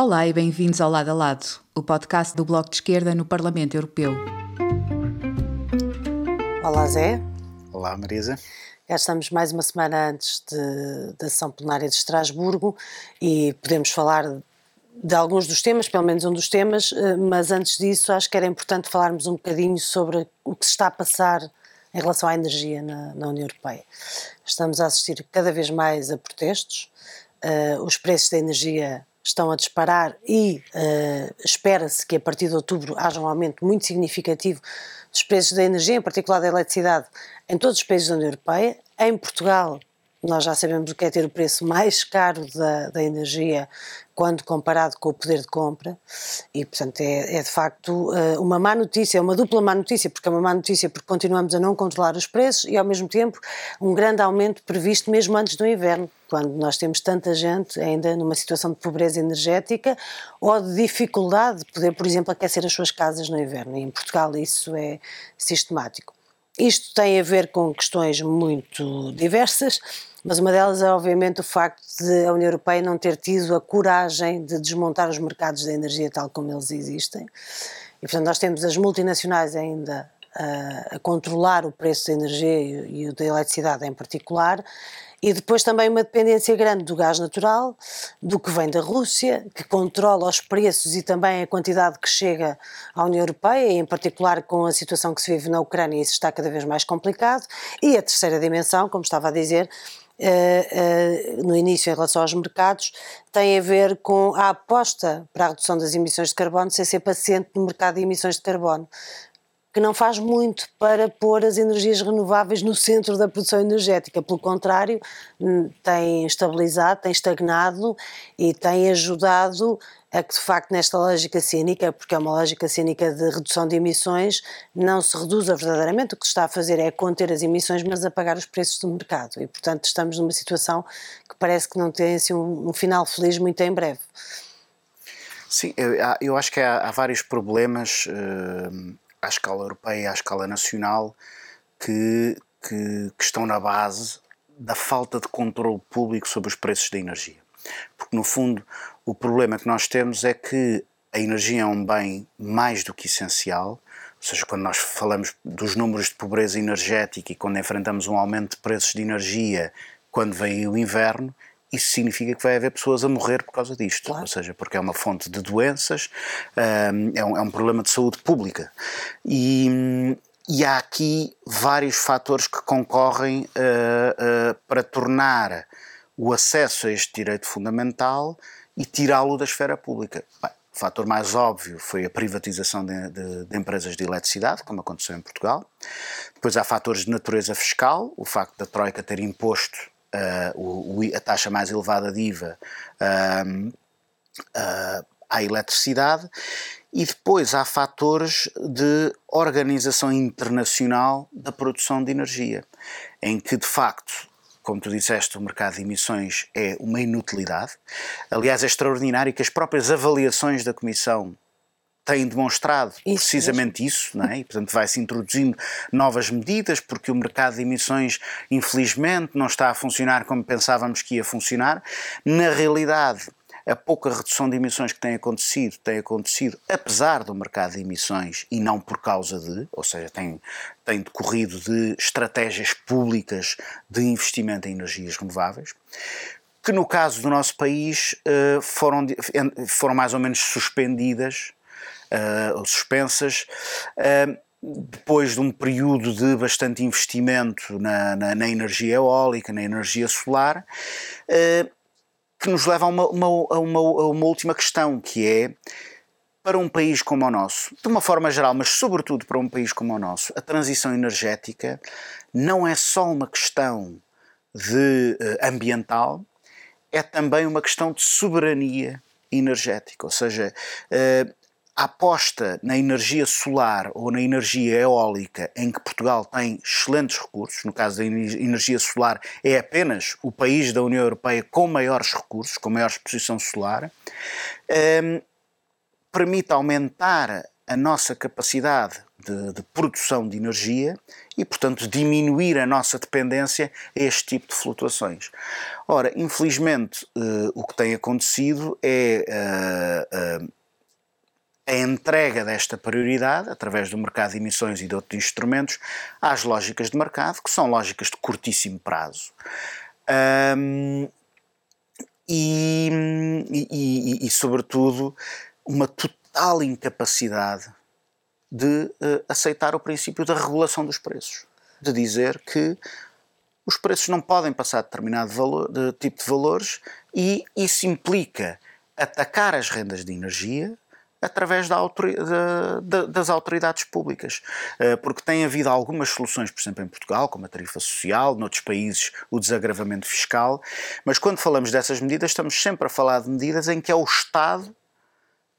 Olá e bem-vindos ao Lado a Lado, o podcast do Bloco de Esquerda no Parlamento Europeu. Olá, Zé. Olá, Marisa. Já estamos mais uma semana antes de, da sessão plenária de Estrasburgo e podemos falar de alguns dos temas, pelo menos um dos temas, eh, mas antes disso acho que era importante falarmos um bocadinho sobre o que se está a passar em relação à energia na, na União Europeia. Estamos a assistir cada vez mais a protestos, uh, os preços da energia estão a disparar e uh, espera-se que a partir de outubro haja um aumento muito significativo dos preços da energia, em particular da eletricidade, em todos os países da União Europeia. Em Portugal, nós já sabemos o que é ter o preço mais caro da, da energia quando comparado com o poder de compra, e portanto é, é, de facto eh, uma má notícia, uma dupla má notícia, porque é uma má notícia porque continuamos a não controlar os preços e ao mesmo tempo um grande aumento previsto mesmo antes do inverno, quando nós temos tanta gente ainda numa situação de pobreza energética ou de dificuldade de poder, por exemplo, aquecer as suas casas no inverno, e em Portugal isso é sistemático. Isto tem a ver com questões muito diversas, mas uma delas é, obviamente, o facto de a União Europeia não ter tido a coragem de desmontar os mercados da energia tal como eles existem. E, portanto, nós temos as multinacionais ainda a, a controlar o preço da energia e, e o da eletricidade em particular, e depois também uma dependência grande do gás natural, do que vem da Rússia, que controla os preços e também a quantidade que chega à União Europeia, em particular com a situação que se vive na Ucrânia, isso está cada vez mais complicado. E a terceira dimensão, como estava a dizer, Uh, uh, no início em relação aos mercados, tem a ver com a aposta para a redução das emissões de carbono sem ser paciente no mercado de emissões de carbono que não faz muito para pôr as energias renováveis no centro da produção energética. Pelo contrário, hum, tem estabilizado, tem estagnado e tem ajudado a que, de facto, nesta lógica cínica, porque é uma lógica cínica de redução de emissões, não se reduza verdadeiramente. O que se está a fazer é conter as emissões, mas apagar os preços do mercado. E, portanto, estamos numa situação que parece que não tem assim, um, um final feliz muito em breve. Sim, eu, acho que há, há vários problemas. Uh à escala europeia à escala nacional que, que, que estão na base da falta de controle público sobre os preços da energia. Porque, no fundo, o problema que nós temos é que a energia é um bem mais do que essencial, ou seja, quando nós falamos dos números de pobreza energética e quando enfrentamos um aumento de preços de energia quando vem o inverno, isso significa que vai haver pessoas a morrer por causa disto. Claro. Ou seja, porque é uma fonte de doenças, hum, é um, é um problema de saúde pública. E, e há aqui vários fatores que concorrem uh, uh, para tornar o acesso a este direito fundamental e tirá-lo da esfera pública. Bem, o fator mais óbvio foi a privatização de, de, de, empresas de eletricidade, como aconteceu em Portugal. Depois há fatores de natureza fiscal, o facto da Troika ter imposto uh, a taxa mais elevada de IVA uh, uh, à eletricidade e depois há fatores de organização internacional da produção de energia, em que de facto como tu disseste, o mercado de emissões é uma inutilidade. Aliás, é extraordinário que as próprias avaliações da Comissão têm demonstrado isso precisamente mesmo. isso, não é? E, portanto, vai-se introduzindo novas medidas, porque o mercado de emissões, infelizmente, não está a funcionar como pensávamos que ia funcionar. Na realidade, a pouca redução de emissões que tem acontecido, tem acontecido apesar do mercado de emissões e não por causa de, ou seja, tem, tem decorrido de estratégias públicas de investimento em energias renováveis, que no caso do nosso país eh, foram, foram mais ou menos suspendidas uh, suspensas. Uh, depois de um período de bastante investimento na, na, na energia eólica, na energia solar, que nos leva a uma, uma, a uma, a uma última questão, que é para um país como o nosso, de uma forma geral, mas sobretudo para um país como o nosso, a transição energética não é só uma questão de uh, ambiental, é também uma questão de soberania energética, ou seja, uh, a aposta na energia solar ou na energia eólica, em que Portugal tem excelentes recursos, no caso da energia solar, é apenas o país da União Europeia com maiores recursos, com maior exposição solar, um, permite aumentar a nossa capacidade de, de, produção de energia e, portanto, diminuir a nossa dependência a este tipo de flutuações. Ora, infelizmente, uh, o que tem acontecido é uh, uh, a entrega desta prioridade, através do mercado de emissões e de outros instrumentos, às lógicas de mercado, que são lógicas de curtíssimo prazo. Um, e, e, e, e, sobretudo, uma total incapacidade de uh, aceitar o princípio da regulação dos preços. De dizer que os preços não podem passar determinado valor, de tipo de valores e isso implica atacar as rendas de energia através da da, das autoridades públicas. Uh, porque tem havido algumas soluções, por exemplo, em Portugal, como a tarifa social, noutros países o desagravamento fiscal, mas quando falamos dessas medidas, estamos sempre a falar de medidas em que é o Estado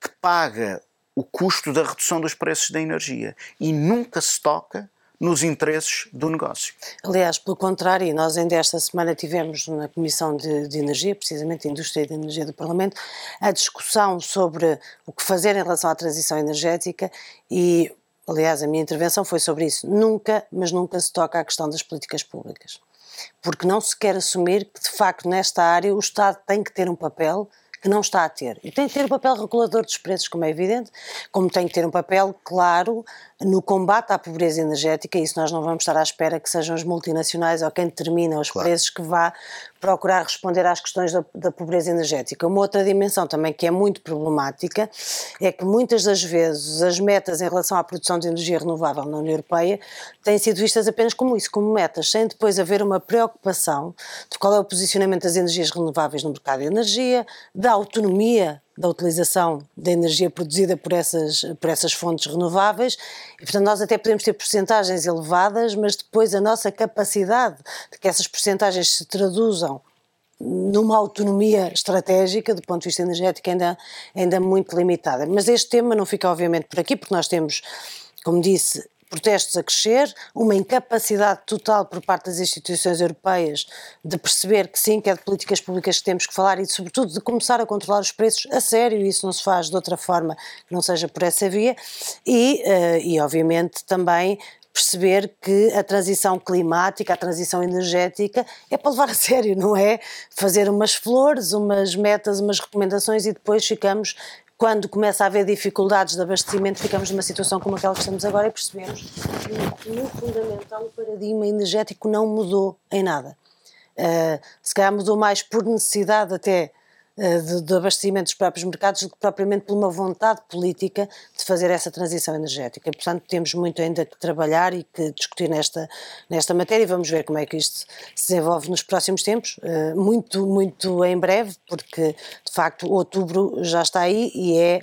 que paga o custo da redução dos preços da energia e nunca se toca nos interesses do negócio. Aliás, pelo contrário, nós ainda esta semana tivemos na Comissão de, de Energia, precisamente Indústria e de Energia do Parlamento, a discussão sobre o que fazer em relação à transição energética e, aliás, a minha intervenção foi sobre isso. Nunca, mas nunca se toca à questão das políticas públicas. Porque não se quer assumir que, de facto, nesta área o Estado tem que ter um papel que não está a ter. E tem que ter um papel regulador dos preços, como é evidente, como tem que ter um papel claro no combate à pobreza energética, e isso nós não vamos estar à espera que sejam as multinacionais ou quem determina os claro. preços que vá procurar responder às questões da, da, pobreza energética. Uma outra dimensão também que é muito problemática é que muitas das vezes as metas em relação à produção de energia renovável na União Europeia têm sido vistas apenas como isso, como metas, sem depois haver uma preocupação de qual é o posicionamento das energias renováveis no mercado de energia, da autonomia da utilização da energia produzida por essas, por essas fontes renováveis e, portanto, nós até podemos ter porcentagens elevadas, mas depois a nossa capacidade de que essas porcentagens se traduzam numa autonomia estratégica do ponto de vista energético ainda, ainda muito limitada. Mas este tema não fica obviamente por aqui, porque nós temos, como disse, protestos a crescer, uma incapacidade total por parte das instituições europeias de perceber que sim, que é de políticas públicas que temos que falar e, sobretudo, de começar a controlar os preços a sério, e isso não se faz de outra forma que não seja por essa via, e, uh, e obviamente também perceber que a transição climática, a transição energética é para levar a sério, não é? Fazer umas flores, umas metas, umas recomendações e depois ficamos quando começa a haver dificuldades de abastecimento, ficamos numa situação como aquela que estamos agora e percebemos que, no fundamental, o paradigma energético não mudou em nada. Uh, se calhar mudou mais por necessidade até de, de, abastecimento dos próprios mercados do que propriamente por uma vontade política de fazer essa transição energética. Portanto, temos muito ainda que trabalhar e que discutir nesta, nesta matéria e vamos ver como é que isto se desenvolve nos próximos tempos, eh, muito, muito em breve, porque de facto outubro já está aí e é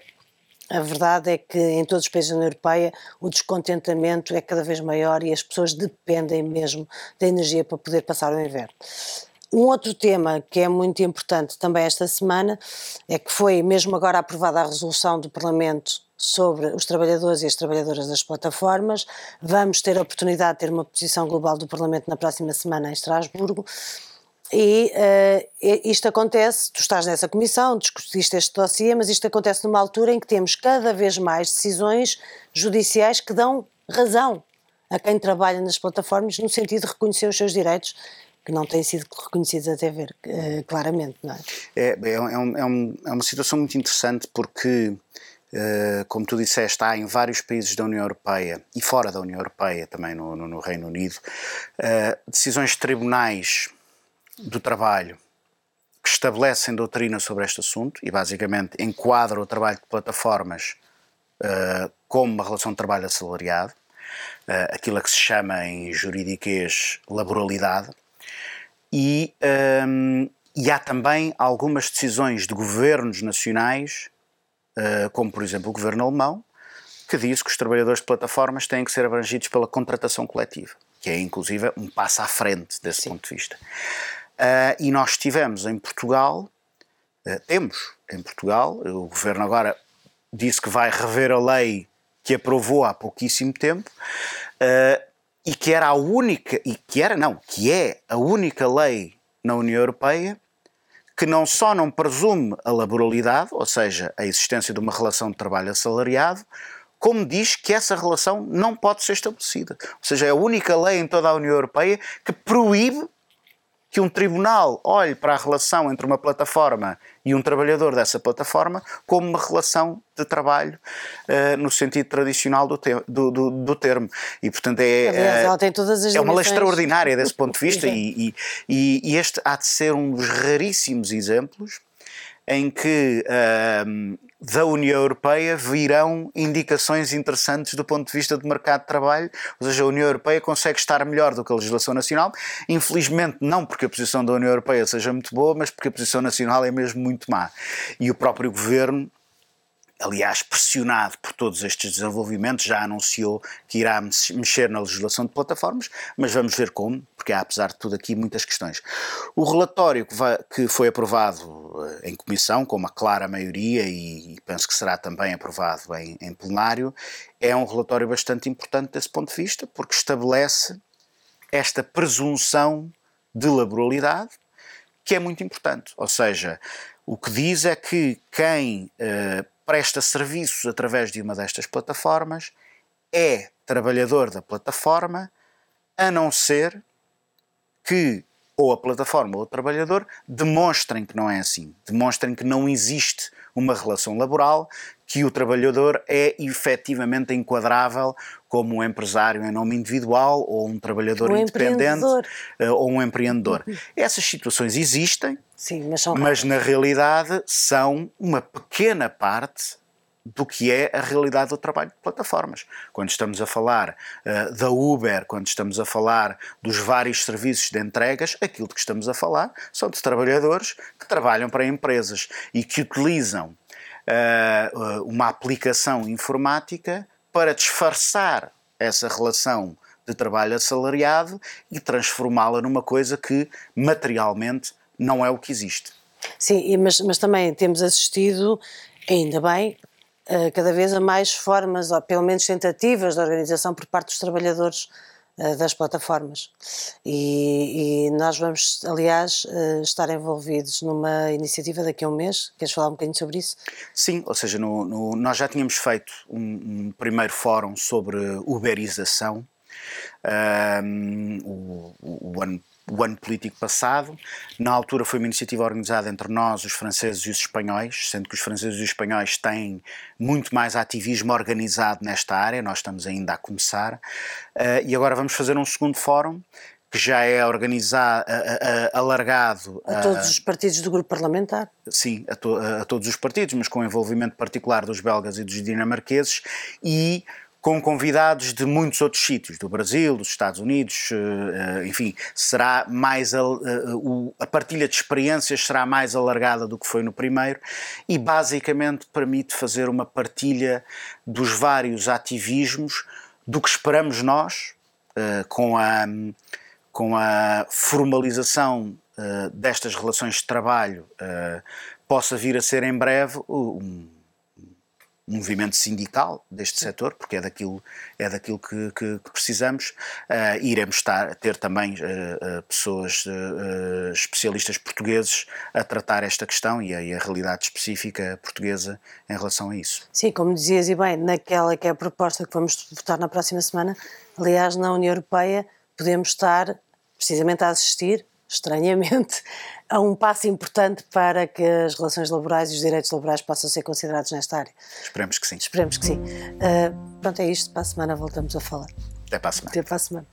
a verdade é que em todos os países da União Europeia o descontentamento é cada vez maior e as pessoas dependem mesmo da energia para poder passar o inverno. Um outro tema que é muito importante também esta semana é que foi mesmo agora aprovada a resolução do Parlamento sobre os trabalhadores e as trabalhadoras das plataformas. Vamos ter a oportunidade de ter uma posição global do Parlamento na próxima semana em Estrasburgo. E uh, isto acontece, tu estás nessa comissão, discutiste este dossiê, mas isto acontece numa altura em que temos cada vez mais decisões judiciais que dão razão a quem trabalha nas plataformas no sentido de reconhecer os seus direitos que não têm sido reconhecidos até ver uh, claramente, não é? É, é, é, um, é, um, é, uma situação muito interessante porque, uh, como tu disseste, há em vários países da União Europeia e fora da União Europeia, também no, no, no Reino Unido, uh, decisões de tribunais do trabalho que estabelecem doutrina sobre este assunto e basicamente enquadram o trabalho de plataformas como uma relação de trabalho assalariado, aquilo a que se chama em juridiquês laboralidade, e, um, e há também algumas decisões de governos nacionais, uh, como por exemplo o governo alemão, que diz que os trabalhadores de plataformas têm que ser abrangidos pela contratação coletiva, que é inclusive um passo à frente desse Sim. ponto de vista. Uh, e nós tivemos em Portugal, uh, temos em Portugal, o governo agora disse que vai rever a lei que aprovou há pouquíssimo tempo, uh, e que era a única, e que era não, que é a única lei na União Europeia que não só não presume a laboralidade, ou seja, a existência de uma relação de trabalho assalariado, como diz que essa relação não pode ser estabelecida. Ou seja, é a única lei em toda a União Europeia que proíbe que um tribunal olhe para a relação entre uma plataforma e um trabalhador dessa plataforma como uma relação de trabalho uh, no sentido tradicional do, te do, do, do, termo. E, portanto, é, Aliás, as é uma lei extraordinária desse ponto de vista e, e, e, este há de ser um dos raríssimos exemplos em que uh, da União Europeia virão indicações interessantes do ponto de vista do mercado de trabalho, ou seja, a União Europeia consegue estar melhor do que a legislação nacional, infelizmente não porque a posição da União Europeia seja muito boa, mas porque a posição nacional é mesmo muito má. E o próprio governo aliás, pressionado por todos estes desenvolvimentos, já anunciou que irá mexer na legislação de plataformas, mas vamos ver como, porque há, apesar de tudo, aqui muitas questões. O relatório que, vai, que foi aprovado eh, em comissão, com uma clara maioria, e, penso que será também aprovado em, em plenário, é um relatório bastante importante desse ponto de vista, porque estabelece esta presunção de laboralidade, que é muito importante. Ou seja, o que diz é que quem uh, presta serviços através de uma destas plataformas é trabalhador da plataforma, a não ser que ou a plataforma ou o trabalhador demonstrem que não é assim, demonstrem que não existe uma relação laboral, que o trabalhador é efetivamente enquadrável como um empresário em nome individual ou um trabalhador um independente eh, ou um empreendedor. Essas situações existem, Sim, mas, mas na realidade são uma pequena parte do que é a realidade do trabalho de plataformas. Quando estamos a falar uh, da Uber, quando estamos a falar dos vários serviços de entregas, aquilo de que estamos a falar são de trabalhadores que trabalham para empresas e que utilizam uh, uma aplicação informática para disfarçar essa relação de trabalho assalariado e transformá-la numa coisa que materialmente não é o que existe. Sim, mas, mas também temos assistido, ainda bem, eh, cada vez a mais formas, ou pelo menos tentativas de organização por parte dos trabalhadores das plataformas. E, e, nós vamos, aliás, eh, estar envolvidos numa iniciativa daqui a um mês. Queres falar um bocadinho sobre isso? Sim, ou seja, no, no, nós já tínhamos feito um, um primeiro fórum sobre uberização. Um, o, o, ano o ano político passado. Na altura foi uma iniciativa organizada entre nós, os franceses e os espanhóis, sendo que os franceses e os espanhóis têm muito mais ativismo organizado nesta área, nós estamos ainda a começar. Uh, e agora vamos fazer um segundo fórum que já é organizado, alargado a todos os partidos do grupo parlamentar. Sim, a, to, a todos os partidos, mas com envolvimento particular dos belgas e dos dinamarqueses e com convidados de muitos outros sítios, do Brasil, dos Estados Unidos, eh, eh, enfim, será mais a, eh, a, partilha de experiências será mais alargada do que foi no primeiro e basicamente permite fazer uma partilha dos vários ativismos do que esperamos nós com a com a formalização destas relações de trabalho possa vir a ser em breve um um movimento sindical deste setor, porque é daquilo, é daquilo que, que, que precisamos. Uh, iremos estar, ter também uh, uh, pessoas, especialistas portugueses a tratar esta questão e a, e a, realidade específica portuguesa em relação a isso. Sim, como dizias e bem, naquela que é a proposta que vamos votar na próxima semana, aliás, na União Europeia podemos estar precisamente a assistir estranhamente, a um passo importante para que as relações laborais e os direitos laborais possam ser considerados nesta área. Esperemos que sim. Esperemos que sim. Uh, pronto, é isto. Para a semana voltamos a falar. Até para a semana. Até para a semana.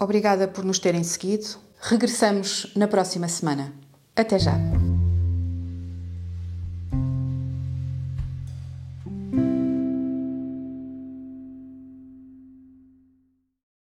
Obrigada por nos terem seguido. Regressamos na próxima semana. Até já.